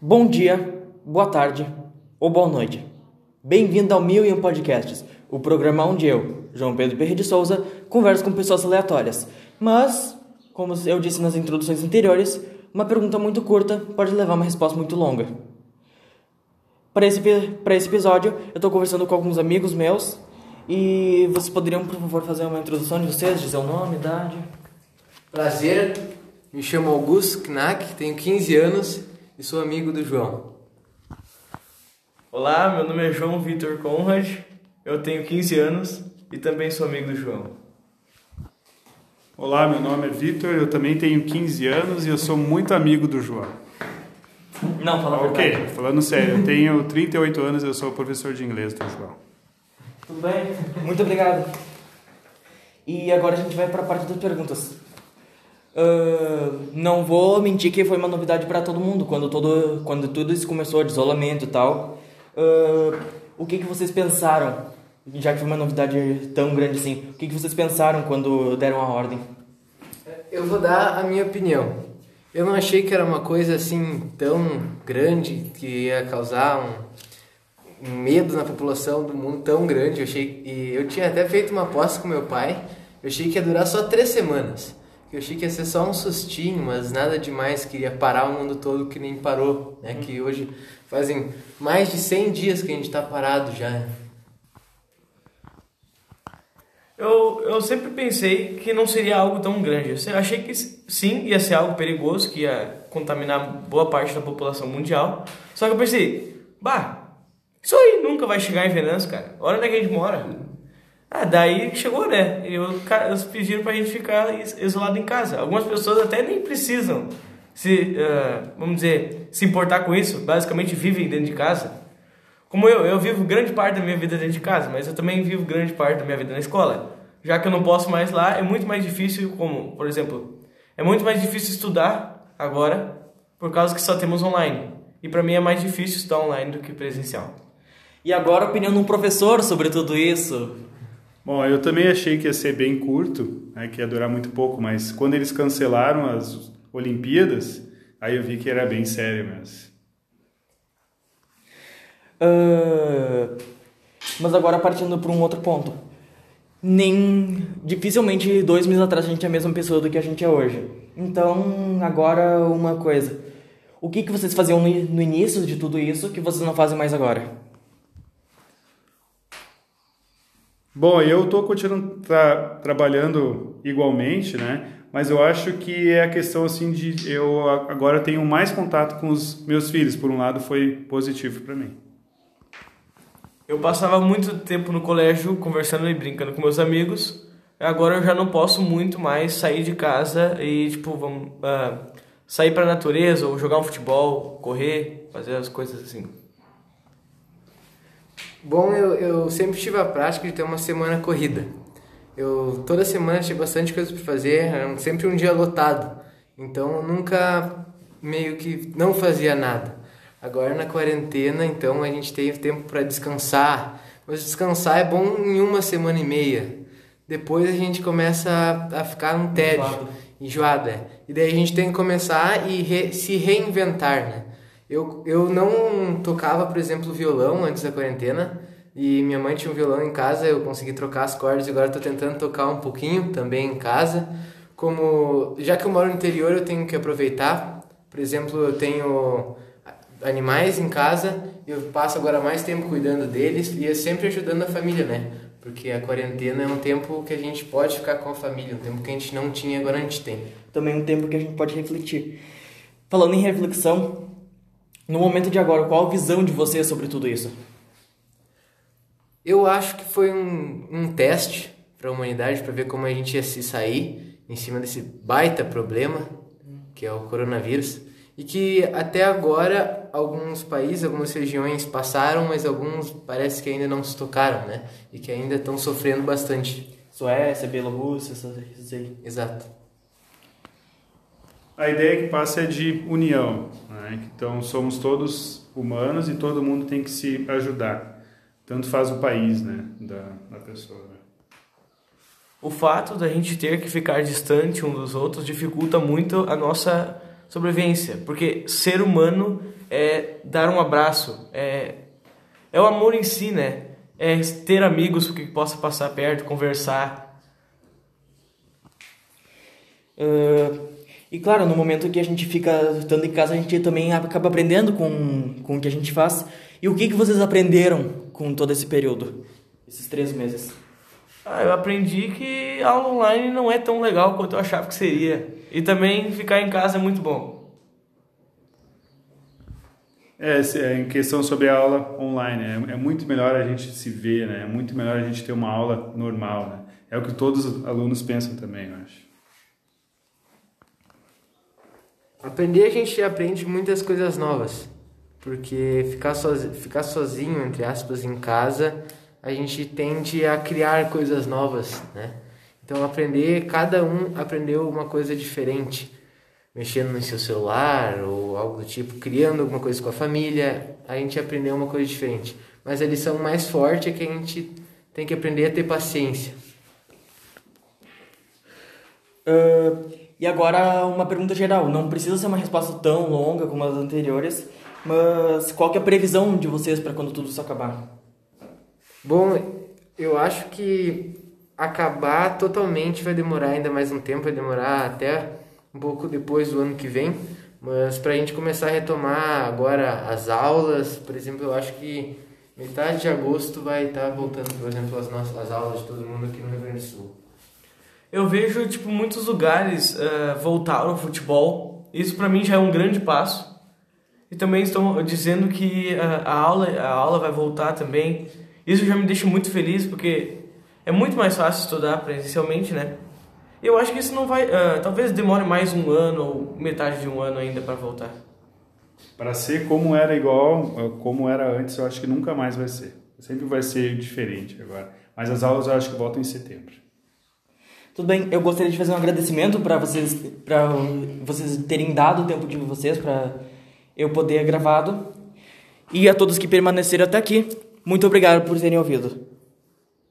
Bom dia, boa tarde ou boa noite. Bem-vindo ao Mil e Um Podcasts, o programa onde eu, João Pedro Perri de Souza, converso com pessoas aleatórias. Mas, como eu disse nas introduções anteriores, uma pergunta muito curta pode levar uma resposta muito longa. Para esse, para esse episódio, eu estou conversando com alguns amigos meus e vocês poderiam, por favor, fazer uma introdução de vocês, dizer o nome, idade? Prazer, me chamo Augusto Knack, tenho 15 anos e sou amigo do João. Olá, meu nome é João Vitor Conrad, eu tenho 15 anos e também sou amigo do João. Olá, meu nome é Vitor, eu também tenho 15 anos e eu sou muito amigo do João. Não, fala Ok, verdade. falando sério, eu tenho 38 anos e eu sou professor de inglês do João. Tudo bem? Muito obrigado. E agora a gente vai para a parte das perguntas. Ah, não vou mentir que foi uma novidade para todo mundo quando todo quando tudo isso começou de isolamento e tal. Ah, o que que vocês pensaram? Já que foi uma novidade tão grande assim, o que que vocês pensaram quando deram a ordem? Eu vou dar a minha opinião. Eu não achei que era uma coisa assim tão grande que ia causar um, um medo na população do mundo tão grande. Eu achei e eu tinha até feito uma aposta com meu pai. Eu achei que ia durar só três semanas. Eu achei que ia ser só um sustinho, mas nada demais que ia parar o mundo todo que nem parou, né? Que hoje fazem mais de 100 dias que a gente tá parado já. Eu, eu sempre pensei que não seria algo tão grande. Eu achei que sim, ia ser algo perigoso, que ia contaminar boa parte da população mundial. Só que eu pensei, bah, isso aí nunca vai chegar em Venâncio, cara. Olha onde é que a gente mora. Ah, daí chegou, né? Eu, eles pediram pra gente ficar is- isolado em casa. Algumas pessoas até nem precisam se, ah, vamos dizer, se importar com isso. Basicamente vivem dentro de casa. Como eu, eu vivo grande parte da minha vida dentro de casa, mas eu também vivo grande parte da minha vida na escola. Já que eu não posso mais lá, é muito mais difícil, como, por exemplo, é muito mais difícil estudar agora por causa que só temos online. E para mim é mais difícil estudar online do que presencial. E agora a opinião de um professor sobre tudo isso. Bom, eu também achei que ia ser bem curto, né, que ia durar muito pouco, mas quando eles cancelaram as Olimpíadas, aí eu vi que era bem sério mesmo. Ah, mas agora partindo para um outro ponto. Nem dificilmente dois meses atrás a gente é a mesma pessoa do que a gente é hoje. Então agora uma coisa. O que, que vocês faziam no, no início de tudo isso que vocês não fazem mais agora? Bom, eu estou continuando tra trabalhando igualmente, né? Mas eu acho que é a questão assim de eu agora tenho mais contato com os meus filhos. Por um lado, foi positivo para mim. Eu passava muito tempo no colégio conversando e brincando com meus amigos. Agora eu já não posso muito mais sair de casa e, tipo, vamos, ah, sair pra natureza ou jogar um futebol, correr, fazer as coisas assim. Bom, eu, eu sempre tive a prática de ter uma semana corrida. Eu toda semana tinha bastante coisa para fazer, era sempre um dia lotado. Então eu nunca meio que não fazia nada. Agora na quarentena, então a gente tem tempo para descansar. Mas descansar é bom em uma semana e meia. Depois a gente começa a, a ficar um tédio, enjoado, é. E daí a gente tem que começar e re- se reinventar, né? Eu, eu não tocava, por exemplo, violão antes da quarentena. E minha mãe tinha um violão em casa, eu consegui trocar as cordas e agora estou tentando tocar um pouquinho também em casa. Como já que eu moro no interior, eu tenho que aproveitar. Por exemplo, eu tenho animais em casa, eu passo agora mais tempo cuidando deles e é sempre ajudando a família, né? Porque a quarentena é um tempo que a gente pode ficar com a família, um tempo que a gente não tinha, agora a gente tem. Também um tempo que a gente pode refletir. Falando em reflexão, no momento de agora, qual a visão de vocês sobre tudo isso? Eu acho que foi um, um teste para a humanidade para ver como a gente ia se sair em cima desse baita problema que é o coronavírus e que até agora alguns países, algumas regiões passaram, mas alguns parece que ainda não se tocaram, né? E que ainda estão sofrendo bastante. Suécia, Bielorrússia, essas aí. Exato. A ideia que passa é de união, né? Então somos todos humanos e todo mundo tem que se ajudar. Tanto faz o país, né, da, da pessoa. Né? O fato da gente ter que ficar distante um dos outros dificulta muito a nossa sobrevivência, porque ser humano é dar um abraço, é, é o amor em si, né? É ter amigos que possa passar perto, conversar. Uh, e claro, no momento que a gente fica estando em casa, a gente também acaba aprendendo com, com o que a gente faz. E o que, que vocês aprenderam com todo esse período? Esses três meses? Ah, eu aprendi que a aula online não é tão legal quanto eu achava que seria. E também ficar em casa é muito bom. É, é, em questão sobre a aula online, é, é, muito melhor a gente se ver, né? É muito melhor a gente ter uma aula normal, né? É o que todos os alunos pensam também, eu acho. Aprender a gente aprende muitas coisas novas, porque ficar sozinho, ficar sozinho entre aspas em casa, a gente tende a criar coisas novas, né? Então aprender, cada um aprendeu uma coisa diferente mexendo no seu celular ou algo do tipo, criando alguma coisa com a família, a gente aprendeu uma coisa diferente. Mas a lição mais forte é que a gente tem que aprender a ter paciência. Uh, e agora uma pergunta geral, não precisa ser uma resposta tão longa como as anteriores, mas qual que é a previsão de vocês para quando tudo isso acabar? Bom, eu acho que acabar totalmente vai demorar ainda mais um tempo, vai demorar até um pouco depois do ano que vem, mas para a gente começar a retomar agora as aulas, por exemplo, eu acho que metade de agosto vai estar tá voltando, por exemplo, as nossas as aulas de todo mundo aqui no Rio Grande do Sul. Eu vejo tipo muitos lugares uh, voltaram ao futebol. Isso para mim já é um grande passo. E também estão dizendo que uh, a aula a aula vai voltar também. Isso já me deixa muito feliz porque é muito mais fácil estudar presencialmente, né? Eu acho que isso não vai. Uh, talvez demore mais um ano ou metade de um ano ainda para voltar. Para ser como era igual, como era antes, eu acho que nunca mais vai ser. Sempre vai ser diferente agora. Mas as aulas eu acho que voltam em setembro. Tudo bem, eu gostaria de fazer um agradecimento para vocês, para vocês terem dado o tempo de vocês para eu poder gravado. E a todos que permaneceram até aqui, muito obrigado por terem ouvido.